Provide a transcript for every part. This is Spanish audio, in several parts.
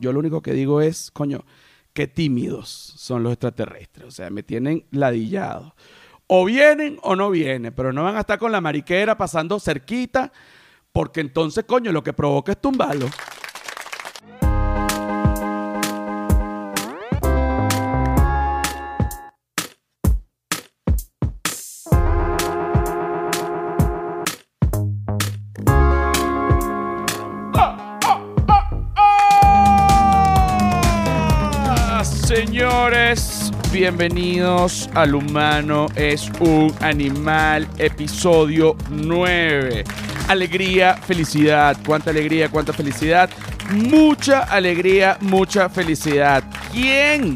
Yo lo único que digo es, coño, qué tímidos son los extraterrestres. O sea, me tienen ladillado. O vienen o no vienen, pero no van a estar con la mariquera pasando cerquita, porque entonces, coño, lo que provoca es tumbarlo. Bienvenidos al humano es un animal, episodio 9. Alegría, felicidad, cuánta alegría, cuánta felicidad, mucha alegría, mucha felicidad. ¿Quién?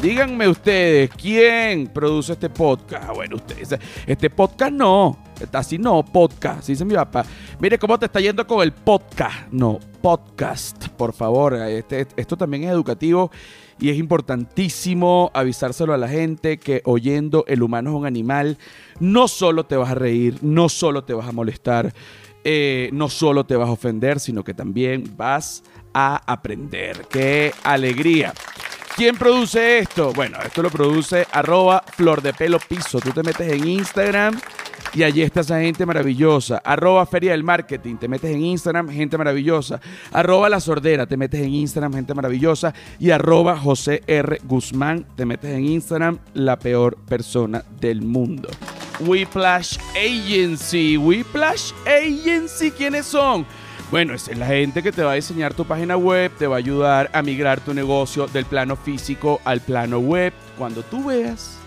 Díganme ustedes, ¿quién produce este podcast? Ah, Bueno, ustedes, este podcast no, así no, podcast, así dice mi papá. Mire cómo te está yendo con el podcast, no, podcast, por favor. Este- esto también es educativo y es importantísimo avisárselo a la gente que oyendo el humano es un animal, no solo te vas a reír, no solo te vas a molestar, eh, no solo te vas a ofender, sino que también vas a aprender. ¡Qué alegría! ¿Quién produce esto? Bueno, esto lo produce arroba flor de pelo piso. Tú te metes en Instagram y allí está esa gente maravillosa. Arroba feria del marketing. Te metes en Instagram, gente maravillosa. Arroba la sordera. Te metes en Instagram, gente maravillosa. Y arroba José R. Guzmán. Te metes en Instagram, la peor persona del mundo. Whiplash Agency. Whiplash Agency, ¿quiénes son? Bueno, esa es la gente que te va a diseñar tu página web, te va a ayudar a migrar tu negocio del plano físico al plano web. Cuando tú veas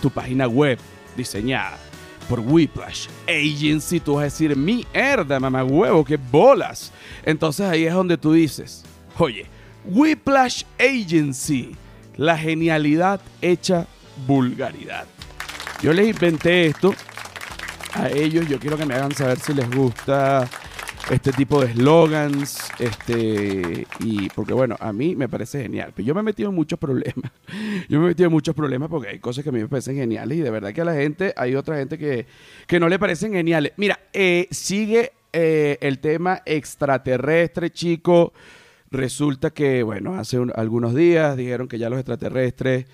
tu página web diseñada por Whiplash Agency, tú vas a decir, mierda, mamá huevo, qué bolas. Entonces ahí es donde tú dices, oye, Whiplash Agency, la genialidad hecha vulgaridad. Yo les inventé esto a ellos, yo quiero que me hagan saber si les gusta este tipo de slogans, este, y porque bueno, a mí me parece genial, pero yo me he metido en muchos problemas, yo me he metido en muchos problemas porque hay cosas que a mí me parecen geniales y de verdad que a la gente, hay otra gente que, que no le parecen geniales. Mira, eh, sigue eh, el tema extraterrestre, chico, resulta que, bueno, hace un- algunos días dijeron que ya los extraterrestres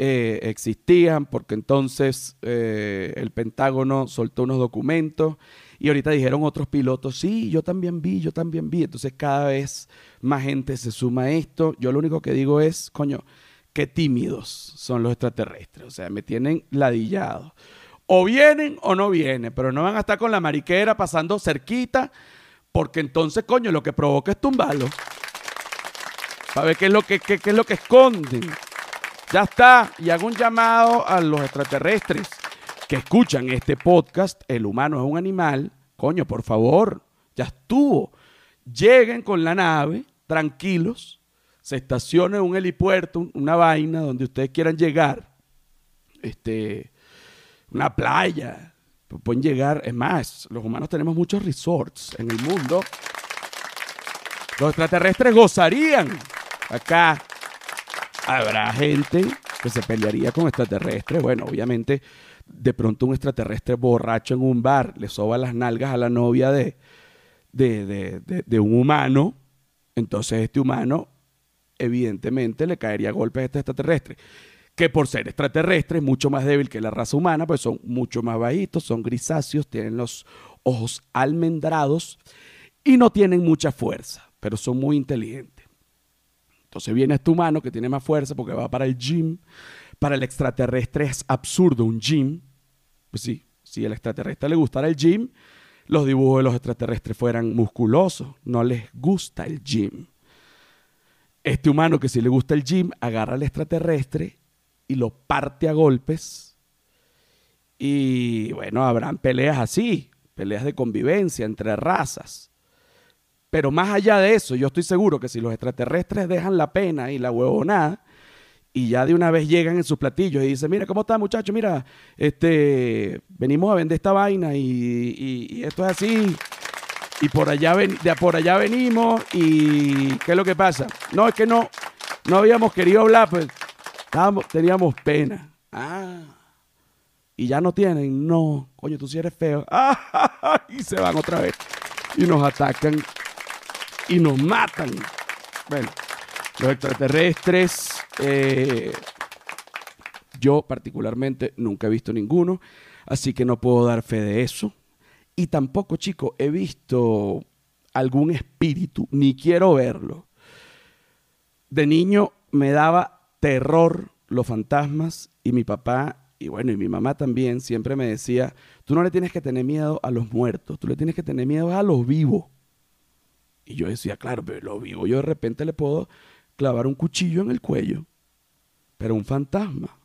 eh, existían porque entonces eh, el Pentágono soltó unos documentos y ahorita dijeron otros pilotos, sí, yo también vi, yo también vi. Entonces cada vez más gente se suma a esto. Yo lo único que digo es, coño, qué tímidos son los extraterrestres. O sea, me tienen ladillado. O vienen o no vienen, pero no van a estar con la mariquera pasando cerquita porque entonces, coño, lo que provoca es tumbarlo. Para ver qué es lo que, qué- qué es lo que esconden. Ya está. Y hago un llamado a los extraterrestres que escuchan este podcast. El humano es un animal. Coño, por favor. Ya estuvo. Lleguen con la nave, tranquilos. Se estacionen en un helipuerto, un- una vaina donde ustedes quieran llegar. Este, una playa. Pu- Pueden llegar. Es más, los humanos tenemos muchos resorts en el mundo. Los extraterrestres gozarían acá habrá gente que se pelearía con extraterrestres. Bueno, obviamente, de pronto un extraterrestre borracho en un bar le soba las nalgas a la novia de, de, de- de- un humano. Entonces, este humano, evidentemente, le caería a golpes a este extraterrestre. Que por ser extraterrestre es mucho más débil que la raza humana, pues son mucho más bajitos, son grisáceos, tienen los ojos almendrados y no tienen mucha fuerza, pero son muy inteligentes. Entonces viene este humano que tiene más fuerza porque va para el gym. Para el extraterrestre es absurdo un gym. Pues sí, si al extraterrestre le gustara el gym, los dibujos de los extraterrestres fueran musculosos. No les gusta el gym. Este humano que si le gusta el gym, agarra al extraterrestre y lo parte a golpes. Y bueno, habrán peleas así, peleas de convivencia entre razas. Pero más allá de eso, yo estoy seguro que si los extraterrestres dejan la pena y la huevonada y ya de una vez llegan en sus platillos y dicen, mira, ¿cómo está muchacho? Mira, este, venimos a vender esta vaina y, y- esto es así. Y por allá, ven, de por allá venimos y ¿qué es lo que pasa? No, es que no, no habíamos querido hablar, pues estábamos- teníamos pena. Ah, y ya no tienen, no, coño, tú sí eres feo. Ah, y se van otra vez y nos atacan y nos matan. Bueno, Los extraterrestres, eh, yo particularmente nunca he visto ninguno, así que no puedo dar fe de eso. Y tampoco, chicos, he visto algún espíritu, ni quiero verlo. De niño me daba terror los fantasmas y mi papá y bueno, y mi mamá también siempre me decía, tú no le tienes que tener miedo a los muertos, tú le tienes que tener miedo a los vivos. Y yo decía, claro, pero los vivos yo de repente le puedo clavar un cuchillo en el cuello, pero un fantasma,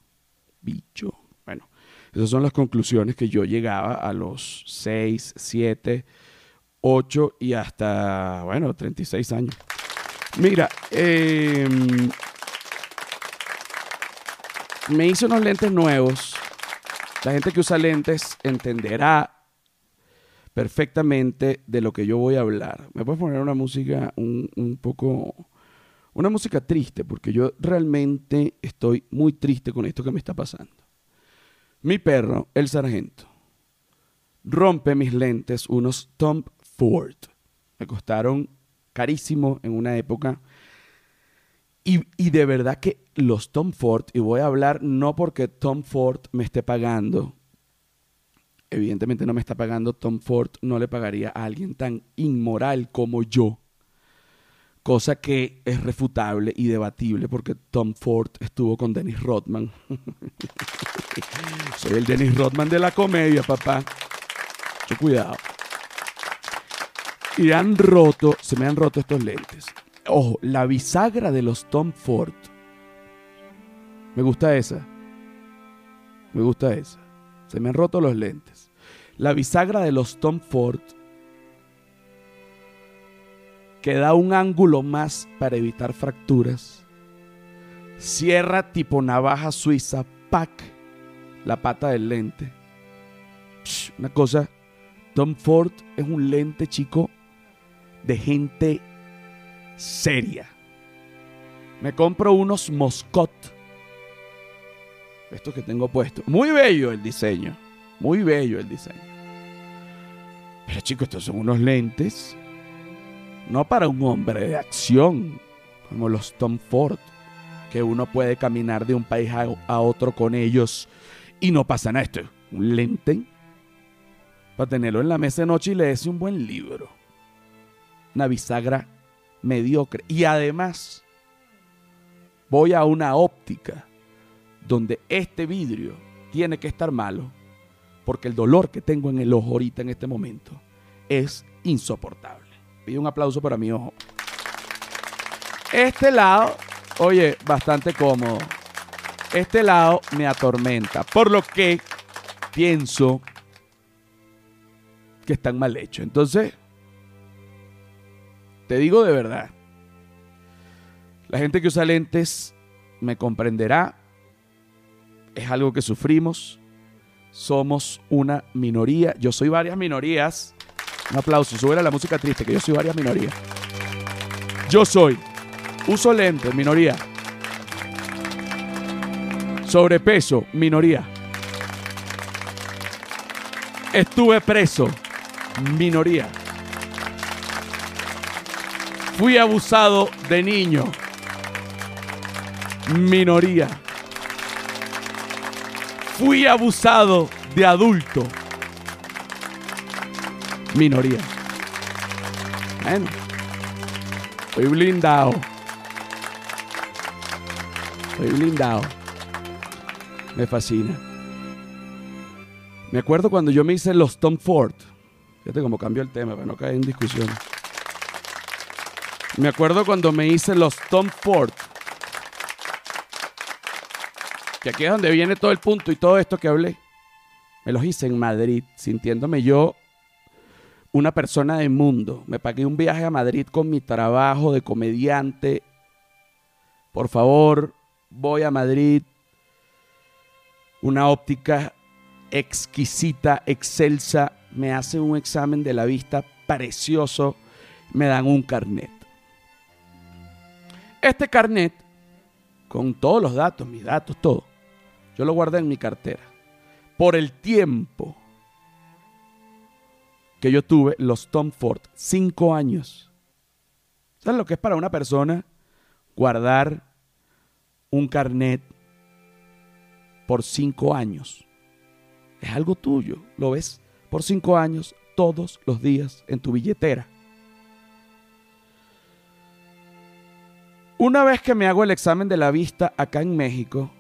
bicho. Bueno, esas son las conclusiones que yo llegaba a los 6, 7, 8 y hasta, bueno, 36 años. Mira, eh, me hice unos lentes nuevos. La gente que usa lentes entenderá perfectamente de lo que yo voy a hablar. Me puedes poner una música un poco... Una música triste, porque yo realmente estoy muy triste con esto que me está pasando. Mi perro, el sargento, rompe mis lentes, unos Tom Ford. Me costaron carísimo en una época y, de verdad que los Tom Ford, y voy a hablar no porque Tom Ford me esté pagando, evidentemente no me está pagando, Tom Ford no le pagaría a alguien tan inmoral como yo, cosa que es refutable y debatible porque Tom Ford estuvo con Dennis Rodman. Soy el Dennis Rodman de la comedia, papá. Mucho cuidado. Y han roto, se me han roto estos lentes. Ojo, la bisagra de los Tom Ford. Me gusta esa. Me gusta esa. Se me han roto los lentes. La bisagra de los Tom Ford que da un ángulo más para evitar fracturas. Cierra tipo navaja suiza, pack, la pata del lente. una cosa, Tom Ford es un lente chico de gente seria. Me compro unos Moscot. Estos que tengo puestos. Muy bello el diseño. Muy bello el diseño. Pero chicos, estos son unos lentes. No para un hombre de acción. Como los Tom Ford. Que uno puede caminar de un país a, otro con ellos. Y no pasa nada. Esto un lente. Para tenerlo en la mesa de noche y leerse un buen libro. Una bisagra mediocre. Y además, voy a una óptica donde este vidrio tiene que estar malo, porque el dolor que tengo en el ojo ahorita en este momento es insoportable. Pido un aplauso para mi ojo. Este lado, oye, bastante cómodo. Este lado me atormenta, por lo que pienso que están mal hechos. Entonces, te digo de verdad. La gente que usa lentes me comprenderá. Es algo que sufrimos. Somos una minoría. Yo soy varias minorías. Un aplauso. Sube la música triste, que yo soy varias minorías. Yo soy. Uso lentes, minoría. Sobrepeso, minoría. Estuve preso, minoría. Fui abusado de niño. Minoría. Fui abusado de adulto. Minoría. Bueno, estoy blindado. Estoy blindado. Me fascina. Me acuerdo cuando yo me hice los Tom Ford. Fíjate cómo cambió el tema para no caer en discusión. Me acuerdo cuando me hice los Tom Ford. Que aquí es donde viene todo el punto y todo esto que hablé. Me los hice en Madrid, sintiéndome yo una persona del mundo. Me pagué un viaje a Madrid con mi trabajo de comediante. Por favor, voy a Madrid. Una óptica exquisita, excelsa. Me hace un examen de la vista precioso. Me dan un carnet. Este carnet, con todos los datos, mis datos, todo, yo lo guardé en mi cartera. Por el tiempo que yo tuve los Tom Ford, cinco años. ¿Sabes lo que es para una persona guardar un carnet por cinco años. Es algo tuyo, lo ves por cinco años todos los días en tu billetera. Una vez que me hago el examen de la vista acá en México,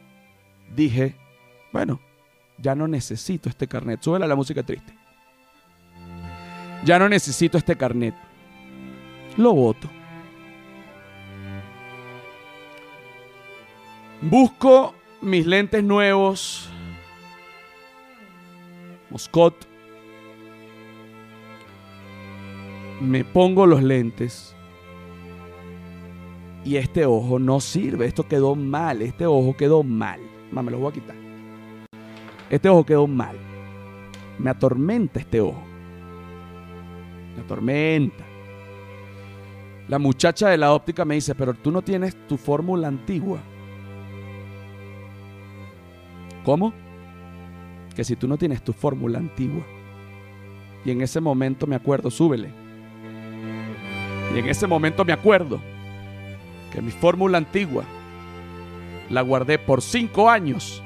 dije, bueno, ya no necesito este carnet. Súbela la música triste. Ya no necesito este carnet. Lo voto. Busco mis lentes nuevos. Moscot. Me pongo los lentes. Y este ojo no sirve. Esto quedó mal. Este ojo quedó mal. me lo voy a quitar. Este ojo quedó mal. Me atormenta este ojo. Me atormenta. La muchacha de la óptica me dice, pero tú no tienes tu fórmula antigua. ¿Cómo? Que si tú no tienes tu fórmula antigua. Y en ese momento me acuerdo, súbele. Y en ese momento me acuerdo que mi fórmula antigua la guardé por cinco años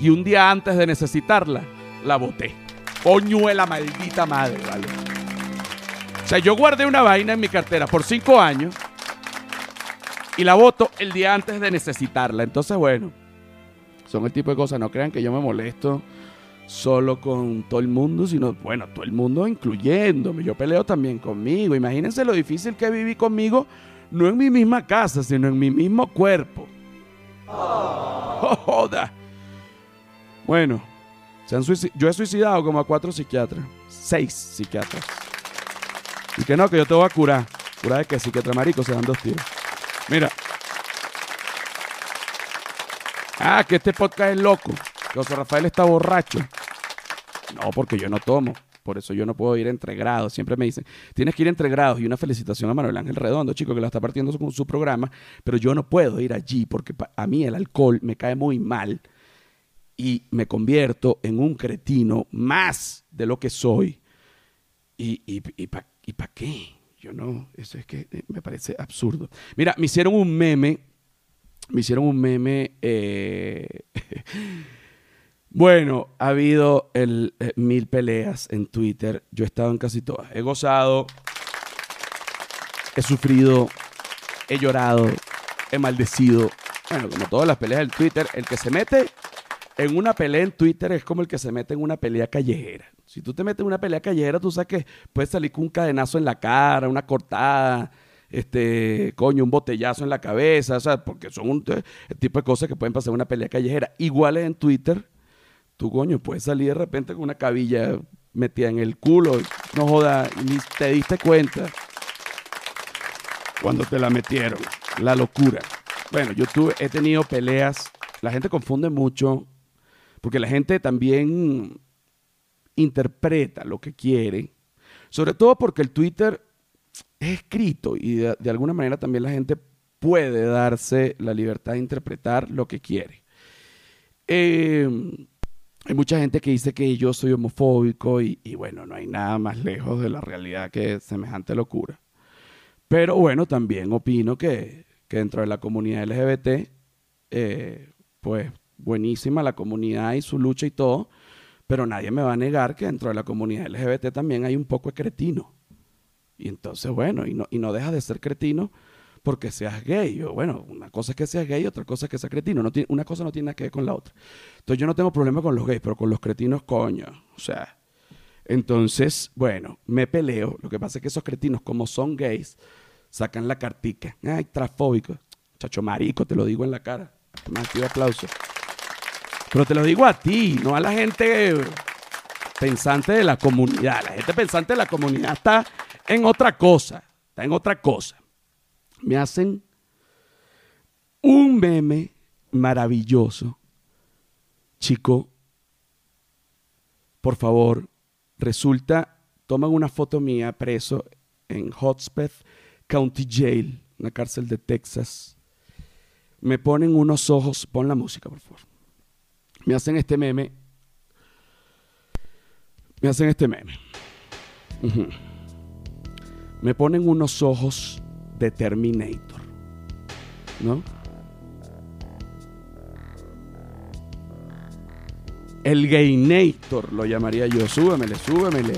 y un día antes de necesitarla, la boté. Coño la maldita madre, ¿vale? O sea, yo guardé una vaina en mi cartera por cinco años y la voto el día antes de necesitarla. Entonces, bueno, son el tipo de cosas. No crean que yo me molesto solo con todo el mundo, sino, bueno, todo el mundo incluyéndome. Yo peleo también conmigo. Imagínense lo difícil que viví conmigo, no en mi misma casa, sino en mi mismo cuerpo. Oh, joda. Bueno, yo he suicidado como a cuatro psiquiatras, seis psiquiatras. Y que no, que yo te voy a curar. Curar de que psiquiatra marico se dan dos tiros. Mira. Ah, que este podcast es loco. Que José Rafael está borracho. No, porque yo no tomo. Por eso yo no puedo ir entre grados. Siempre me dicen, tienes que ir entre grados. Y una felicitación a Manuel Ángel Redondo, chico, que la está partiendo con su programa. Pero yo no puedo ir allí porque a mí el alcohol me cae muy mal y me convierto en un cretino más de lo que soy. ¿Y, y, y para qué? Yo no, eso es que eh, me parece absurdo. Mira, me hicieron un meme, me hicieron un meme, eh, bueno, ha habido eh, mil peleas en Twitter, yo he estado en casi todas, he gozado, he sufrido, he llorado, he maldecido, bueno, como todas las peleas del Twitter, el que se mete en una pelea en Twitter es como el que se mete en una pelea callejera. Si tú te metes en una pelea callejera, tú sabes que puedes salir con un cadenazo en la cara, una cortada, este, coño, un botellazo en la cabeza, o sea, porque son un el tipo de cosas que pueden pasar en una pelea callejera. Igual en Twitter, tú, coño, puedes salir de repente con una cabilla metida en el culo, no joda, ni te diste cuenta cuando te la metieron. La locura. Bueno, yo tuve, he tenido peleas, la gente confunde mucho porque la gente también interpreta lo que quiere, sobre todo porque el Twitter es escrito y de, alguna manera también la gente puede darse la libertad de interpretar lo que quiere. Em, hay mucha gente que dice que yo soy homofóbico y, bueno, no hay nada más lejos de la realidad que semejante locura. Pero bueno, también opino que, dentro de la comunidad LGBT, eh, pues buenísima la comunidad y su lucha y todo, pero nadie me va a negar que dentro de la comunidad LGBT también hay un poco de cretino. Y entonces, bueno, y no, y no dejas de ser cretino porque seas gay. O, bueno, una cosa es que seas gay, otra cosa es que seas cretino. No tiene, una cosa no tiene nada que ver con la otra. Entonces yo no tengo problema con los gays, pero con los cretinos, coño. O sea, entonces, bueno, me peleo. Lo que pasa es que esos cretinos, como son gays, sacan la cartica. Ay, trafóbico. Chacho marico, te lo digo en la cara. Más aplauso. Pero te lo digo a ti, no a la gente pensante de la comunidad. La gente pensante de la comunidad está en otra cosa. Está en otra cosa. Me hacen un meme maravilloso. Chico, por favor, resulta, toman una foto mía preso en Hotspeth County Jail, una cárcel de Texas. Me ponen unos ojos, pon la música, por favor me hacen este meme. Me hacen este meme. Me ponen unos ojos de Terminator. ¿no? El Gaynator lo llamaría yo. Súbemele, súbemele,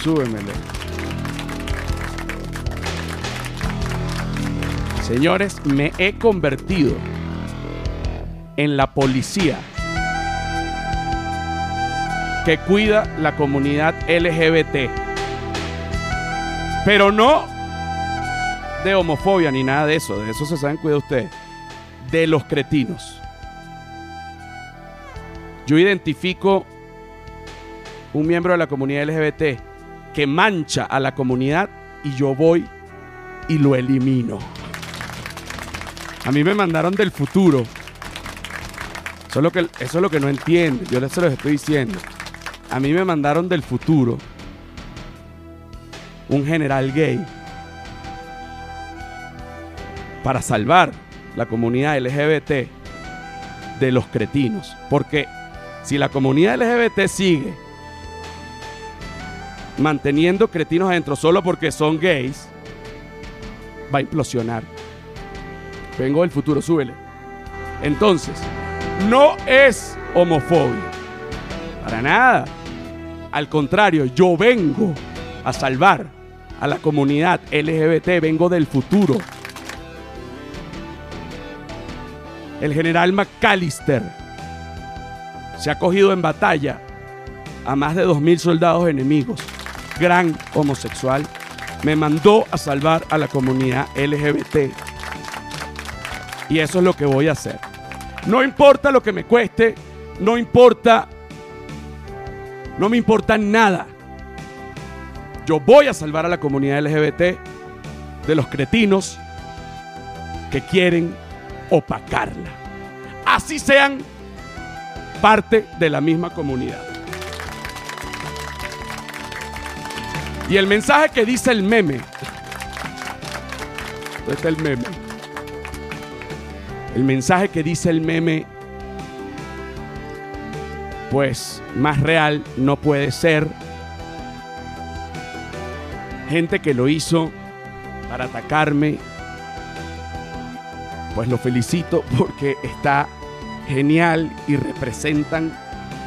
súbemele. Señores, me he convertido en la policía que cuida la comunidad LGBT. Pero no de homofobia ni nada de eso. De eso se saben cuida ustedes. De los cretinos. Yo identifico un miembro de la comunidad LGBT que mancha a la comunidad y yo voy y lo elimino. A mí me mandaron del futuro. Eso es lo que, no entiende. Yo les se los estoy diciendo. A mí me mandaron del futuro un general gay para salvar la comunidad LGBT de los cretinos. Porque si la comunidad LGBT sigue manteniendo cretinos adentro solo porque son gays, va a implosionar. Vengo del futuro, súbele. Entonces, no es homofobia. Para nada. Al contrario, yo vengo a salvar a la comunidad LGBT, vengo del futuro. El general McAllister se ha cogido en batalla a más de 2.000 soldados enemigos. Gran homosexual. Me mandó a salvar a la comunidad LGBT. Y eso es lo que voy a hacer. No importa lo que me cueste, no importa, no me importa nada. Yo voy a salvar a la comunidad LGBT de los cretinos que quieren opacarla. Así sean parte de la misma comunidad. Y el mensaje que dice el meme. ¿Dónde está el meme? El mensaje que dice el meme, pues más real no puede ser. Gente que lo hizo para atacarme, pues lo felicito porque está genial y representan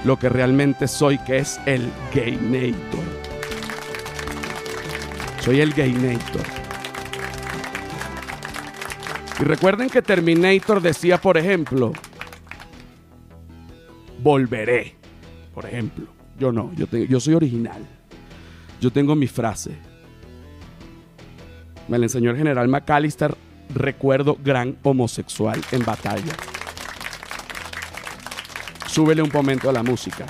lo que realmente soy, que es el Gaynator. Soy el Gaynator. Y recuerden que Terminator decía, por ejemplo, volveré. Por ejemplo, yo no, yo, yo soy original. Yo tengo mi frase. Me la enseñó el general McAllister. Recuerdo gran homosexual en batalla. Súbele un momento a la música.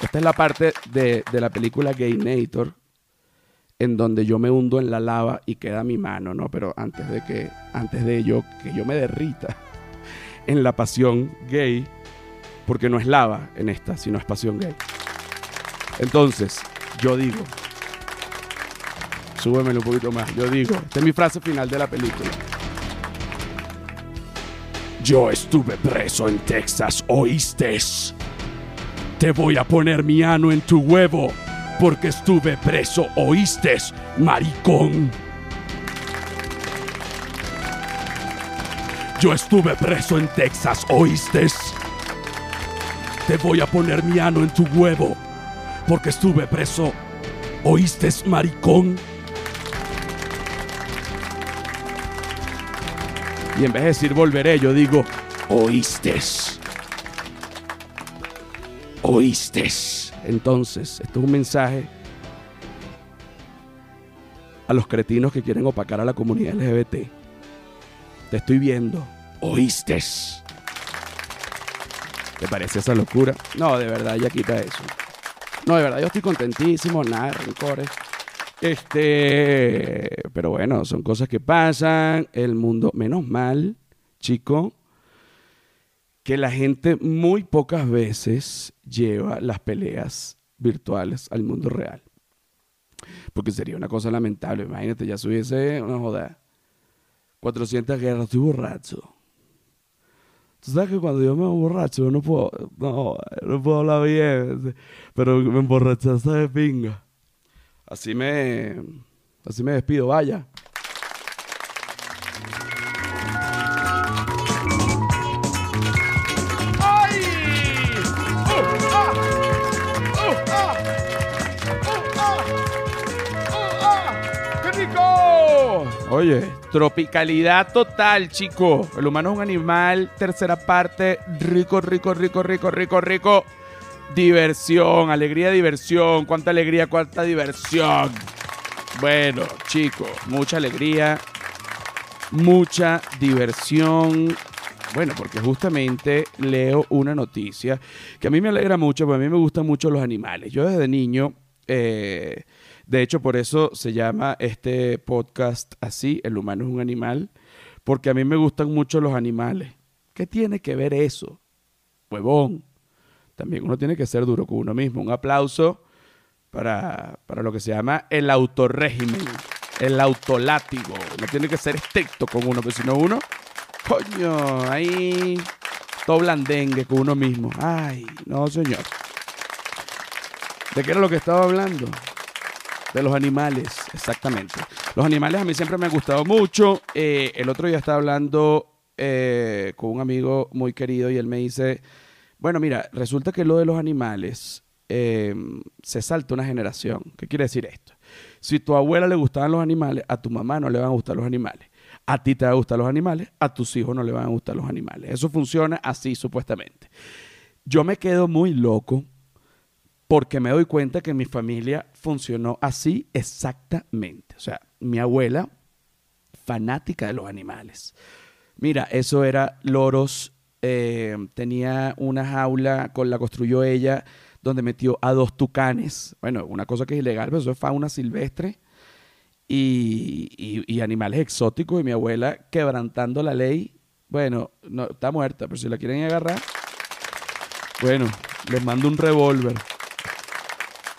Esta es la parte de, la película Gaynator en donde yo me hundo en la lava y queda mi mano, ¿no? Pero antes de que, antes de ello, que yo me derrita en la pasión gay, porque no es lava en esta, sino es pasión gay. Entonces, yo digo, súbemelo un poquito más, yo digo, esta es mi frase final de la película. Yo estuve preso en Texas, ¿oíste? Te voy a poner mi ano en tu huevo porque estuve preso, oíste, maricón. Yo estuve preso en Texas, oíste. Te voy a poner mi ano en tu huevo, porque estuve preso, oíste, maricón. Y en vez de decir volveré, yo digo, oíste. Oíste. Entonces, esto es un mensaje a los cretinos que quieren opacar a la comunidad LGBT. Estoy viendo. ¿Oíste? ¿Te parece esa locura? No, de verdad, ya quita eso. No, de verdad, yo estoy contentísimo, nada, rencores. Este, pero bueno, son cosas que pasan. El mundo, menos mal, chico, que la gente muy pocas veces lleva las peleas virtuales al mundo real. Porque sería una cosa lamentable. Imagínate, ya subiese una joda. 400 guerras, estoy borracho. Tú sabes que cuando yo me emborracho, no puedo, no, no puedo hablar bien, pero me emborrachaste de pinga. Así me, así me despido, vaya. Oye, tropicalidad total, chico. El humano es un animal, tercera parte, rico, rico, rico, rico, rico, rico. Diversión, alegría, diversión. Cuánta alegría, cuánta diversión. Bueno, chicos, mucha alegría, mucha diversión. Bueno, porque justamente leo una noticia que a mí me alegra mucho, porque a mí me gustan mucho los animales. Yo desde niño, eh, de hecho por eso se llama este podcast así, El humano es un animal, porque a mí me gustan mucho los animales. ¿Qué tiene que ver eso? Huevón. También uno tiene que ser duro con uno mismo. Un aplauso para, para lo que se llama el autorrégimen, el autolátigo. No tiene que ser estricto con uno, porque si no uno Coño, ahí todo blandengue con uno mismo. Ay, no, señor. ¿De qué era lo que estaba hablando? De los animales, exactamente. Los animales a mí siempre me han gustado mucho. Eh, el otro día estaba hablando eh, con un amigo muy querido y él me dice, bueno, mira, resulta que lo de los animales eh, se salta una generación. ¿Qué quiere decir esto? Si a tu abuela le gustaban los animales, a tu mamá no le van a gustar los animales. A ti te van a gustar los animales, a tus hijos no le van a gustar los animales. Eso funciona así supuestamente. Yo me quedo muy loco porque me doy cuenta que mi familia funcionó así exactamente. O sea, mi abuela, fanática de los animales. Mira, eso era loros, eh, tenía una jaula, con la construyó ella, donde metió a dos tucanes. Bueno, una cosa que es ilegal, pero eso es fauna silvestre y, animales exóticos y mi abuela quebrantando la ley. Bueno, no, está muerta, pero si la quieren agarrar, bueno, les mando un revólver.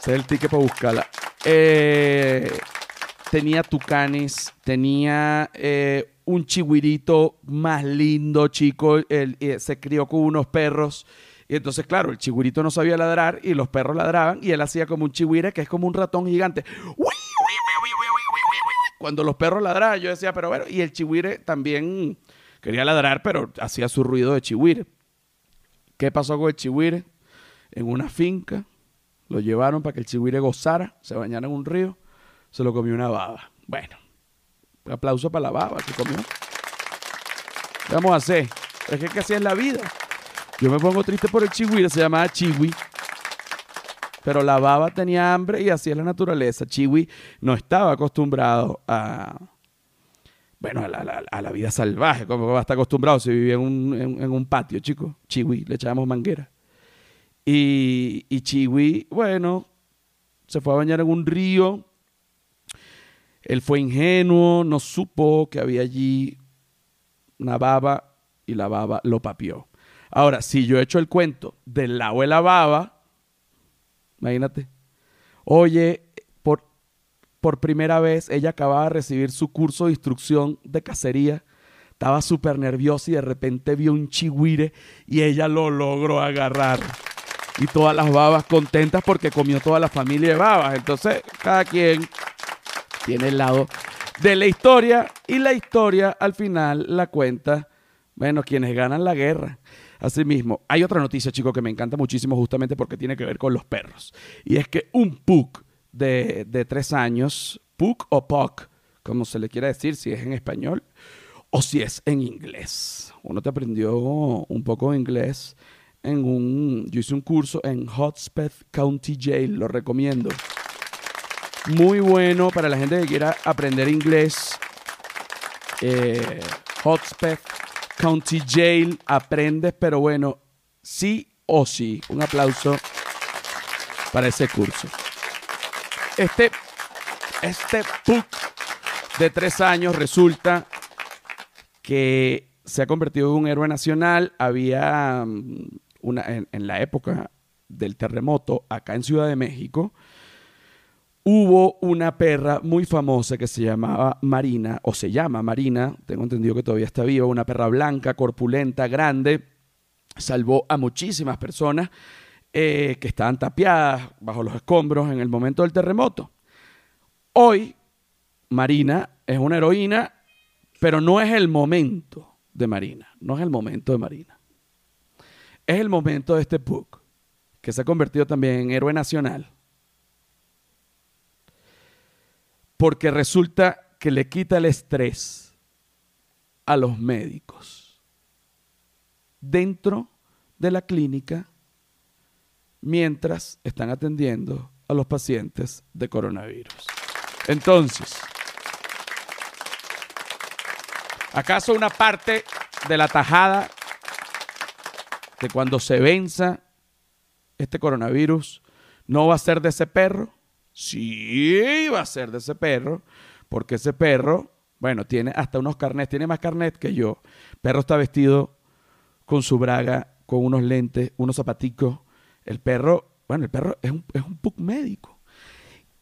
El ticket para buscarla. Eh, tenía tucanes, tenía eh, un chihuirito más lindo, chico. Él, eh, se crió con unos perros. Y entonces, claro, el chihuirito no sabía ladrar y los perros ladraban y él hacía como un chihuire que es como un ratón gigante. Cuando los perros ladraban, yo decía, pero bueno, y el chihuire también quería ladrar, pero hacía su ruido de chihuire. ¿Qué pasó con el chihuire? En una finca, lo llevaron para que el chihuire gozara, se bañara en un río, se lo comió una baba. Bueno, aplauso para la baba que comió. ¿Qué vamos a hacer? Es que, así es la vida. Yo me pongo triste por el chihuire, se llamaba chihui. Pero la baba tenía hambre y así es la naturaleza. Chiwi no estaba acostumbrado a, bueno, a la, vida salvaje, como va a estar acostumbrado si vivía en un, patio, chicos. Chiwi, le echábamos manguera. Y, y bueno, se fue a bañar en un río. Él fue ingenuo, no supo que había allí una baba y la baba lo papió. Ahora, si yo he hecho el cuento del la baba, Imagínate. Oye, por, por primera vez ella acababa de recibir su curso de instrucción de cacería. Estaba súper nerviosa y de repente vio un chihuire y ella lo logró agarrar. Y todas las babas contentas porque comió toda la familia de babas. Entonces, cada quien tiene el lado de la historia y la historia al final la cuenta, bueno, quienes ganan la guerra. Asimismo, hay otra noticia, chicos, que me encanta muchísimo justamente porque tiene que ver con los perros. Y es que un pug de, de tres años, pug o puck, como se le quiera decir, si es en español o si es en inglés. Uno te aprendió un poco inglés en un... Yo hice un curso en Hotspeth County Jail, lo recomiendo. Muy bueno para la gente que quiera aprender inglés. Eh, County Jail, aprendes, pero bueno, sí o sí. Un aplauso para ese curso. Este, este PUC de tres años resulta que se ha convertido en un héroe nacional. Había mm, una, en la época del terremoto acá en Ciudad de México, hubo una perra muy famosa que se llamaba Marina, o se llama Marina, tengo entendido que todavía está viva, una perra blanca, corpulenta, grande, salvó a muchísimas personas eh, que estaban tapiadas bajo los escombros en el momento del terremoto. Hoy, Marina es una heroína, pero no es el momento de Marina, no es el momento de Marina. Es el momento de este Puck, que se ha convertido también en héroe nacional porque resulta que le quita el estrés a los médicos dentro de la clínica mientras están atendiendo a los pacientes de coronavirus. Entonces, ¿acaso una parte de la tajada de cuando se venza este coronavirus no va a ser de ese perro? Sí, va a ser de ese perro, porque ese perro, bueno, tiene hasta unos carnets, tiene más carnet que yo. El perro está vestido con su braga, con unos lentes, unos zapaticos. El perro, bueno, el perro es un, es un pug médico.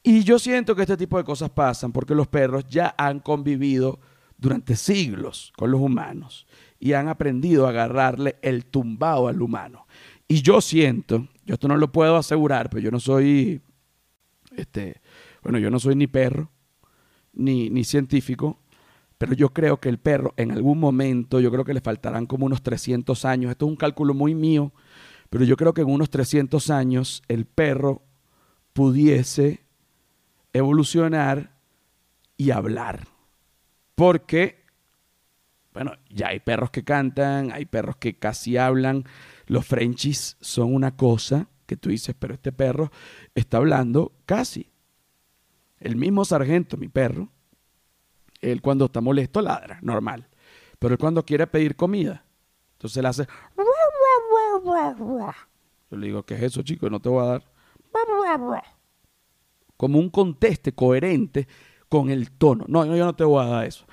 Y yo siento que este tipo de cosas pasan porque los perros ya han convivido durante siglos con los humanos y han aprendido a agarrarle el tumbao al humano. Y yo siento, yo esto no lo puedo asegurar, pero yo no soy, este, bueno, yo no soy ni perro, ni, ni científico, pero yo creo que el perro en algún momento, yo creo que le faltarán como unos 300 años, esto es un cálculo muy mío, pero yo creo que en unos 300 años el perro pudiese evolucionar y hablar. Porque, bueno, ya hay perros que cantan, hay perros que casi hablan, los Frenchies son una cosa que tú dices, pero este perro está hablando casi. El mismo sargento, mi perro, él cuando está molesto ladra, normal. Pero él cuando quiere pedir comida, entonces él hace... Yo le digo, ¿qué es eso, chico? No te voy a dar. Como un conteste coherente con el tono. No, yo no te voy a dar eso.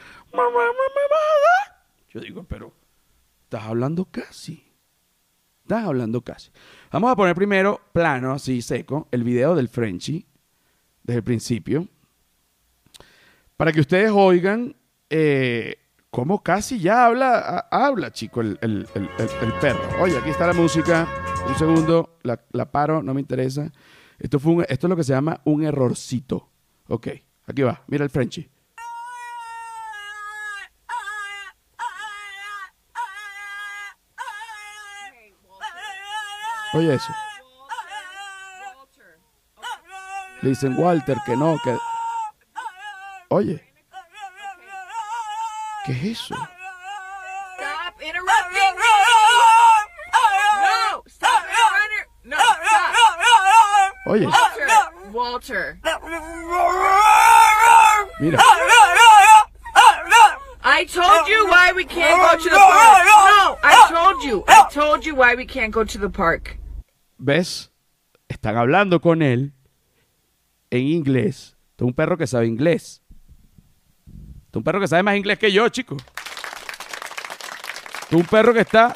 Yo digo, pero estás hablando casi. Estás hablando casi. Vamos a poner primero plano, así seco, el video del Frenchy, desde el principio, para que ustedes oigan eh, cómo casi ya habla, habla, chico, el, el, el, el, perro. Oye, aquí está la música. Un segundo, la, la paro, no me interesa. Esto, fue esto es lo que se llama un errorcito. Ok, aquí va. Mira el Frenchy. Oye eso. Le dicen Walter que no, que... Oye. ¿Qué es eso? Stop interrupting me! No! Stop interrupting! No, stop! Oye, Walter, Walter. mira. I told you why we can't go to the park. No, I told you. I told you why we can't go to the park. ¿Ves? Están hablando con él en inglés. Este es un perro que sabe inglés. Este es un perro que sabe más inglés que yo, chico. Este es un perro que está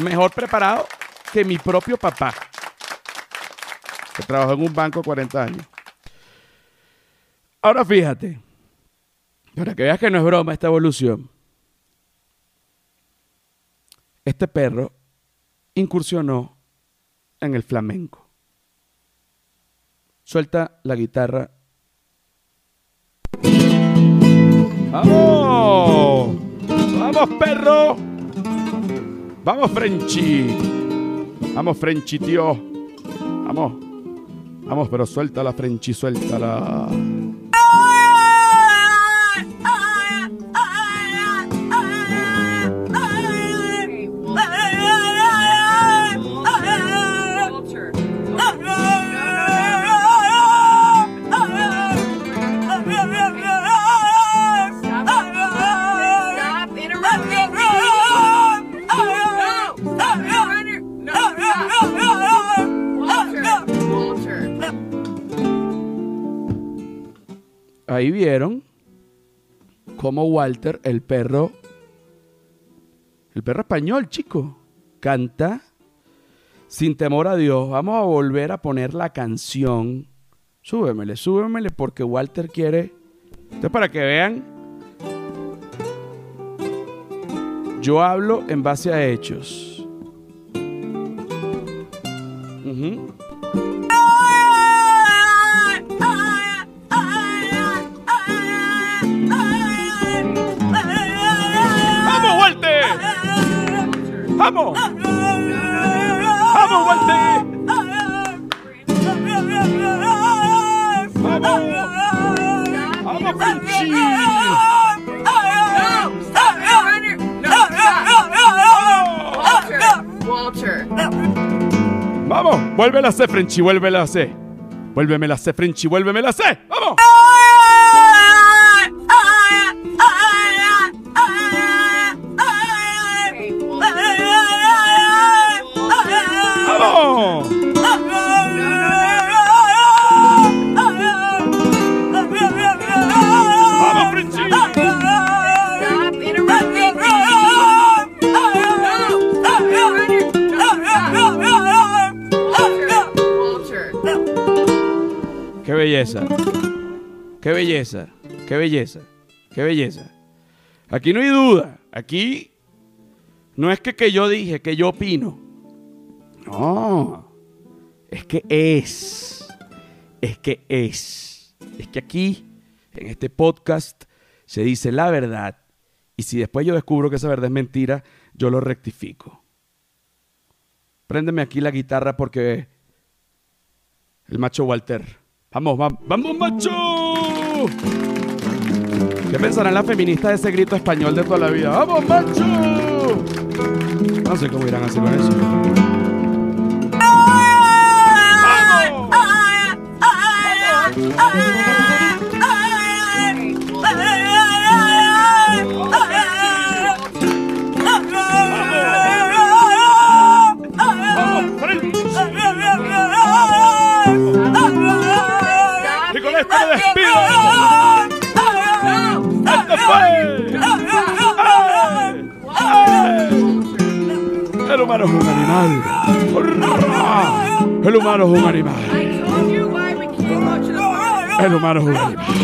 mejor preparado que mi propio papá. Que trabajó en un banco 40 años. Ahora fíjate. Para que veas que no es broma esta evolución. Este perro incursionó en el flamenco. Suelta la guitarra. ¡Vamos! ¡Vamos, perro! ¡Vamos, Frenchy! ¡Vamos, Frenchy, tío! ¡Vamos! Vamos, pero suéltala, Frenchy, suéltala. Ahí vieron cómo Walter, el perro, el perro español, chico, canta sin temor a Dios. Vamos a volver a poner la canción. Súbemele, súbemele, porque Walter quiere. Entonces, para que vean, yo hablo en base a hechos. ¡Vamos! ¡Vamos, Walter! ¡Vamos! ¡Vamos, Walter. Vamos, vuélvela a hacer, Frenchy, vuélvela a hacer. Vuélvemela a hacer, Frenchy, vuélvemela a hacer. ¡Vamos! ¡Qué belleza! ¡Qué belleza! ¡Qué belleza! Aquí no hay duda. Aquí no es que, que yo dije, que yo opino. No. Es que es. Es que es. Es que aquí, en este podcast, se dice la verdad. Y si después yo descubro que esa verdad es mentira, yo lo rectifico. Préndeme aquí la guitarra porque el macho Walter. Vamos, vamos, vamos, macho. ¿Qué pensarán las feministas de ese grito español de toda la vida? ¡Vamos, macho! No sé cómo irán a hacer con eso. ¡Vamos, humano es un animal. El humano es un animal. El humano es un animal.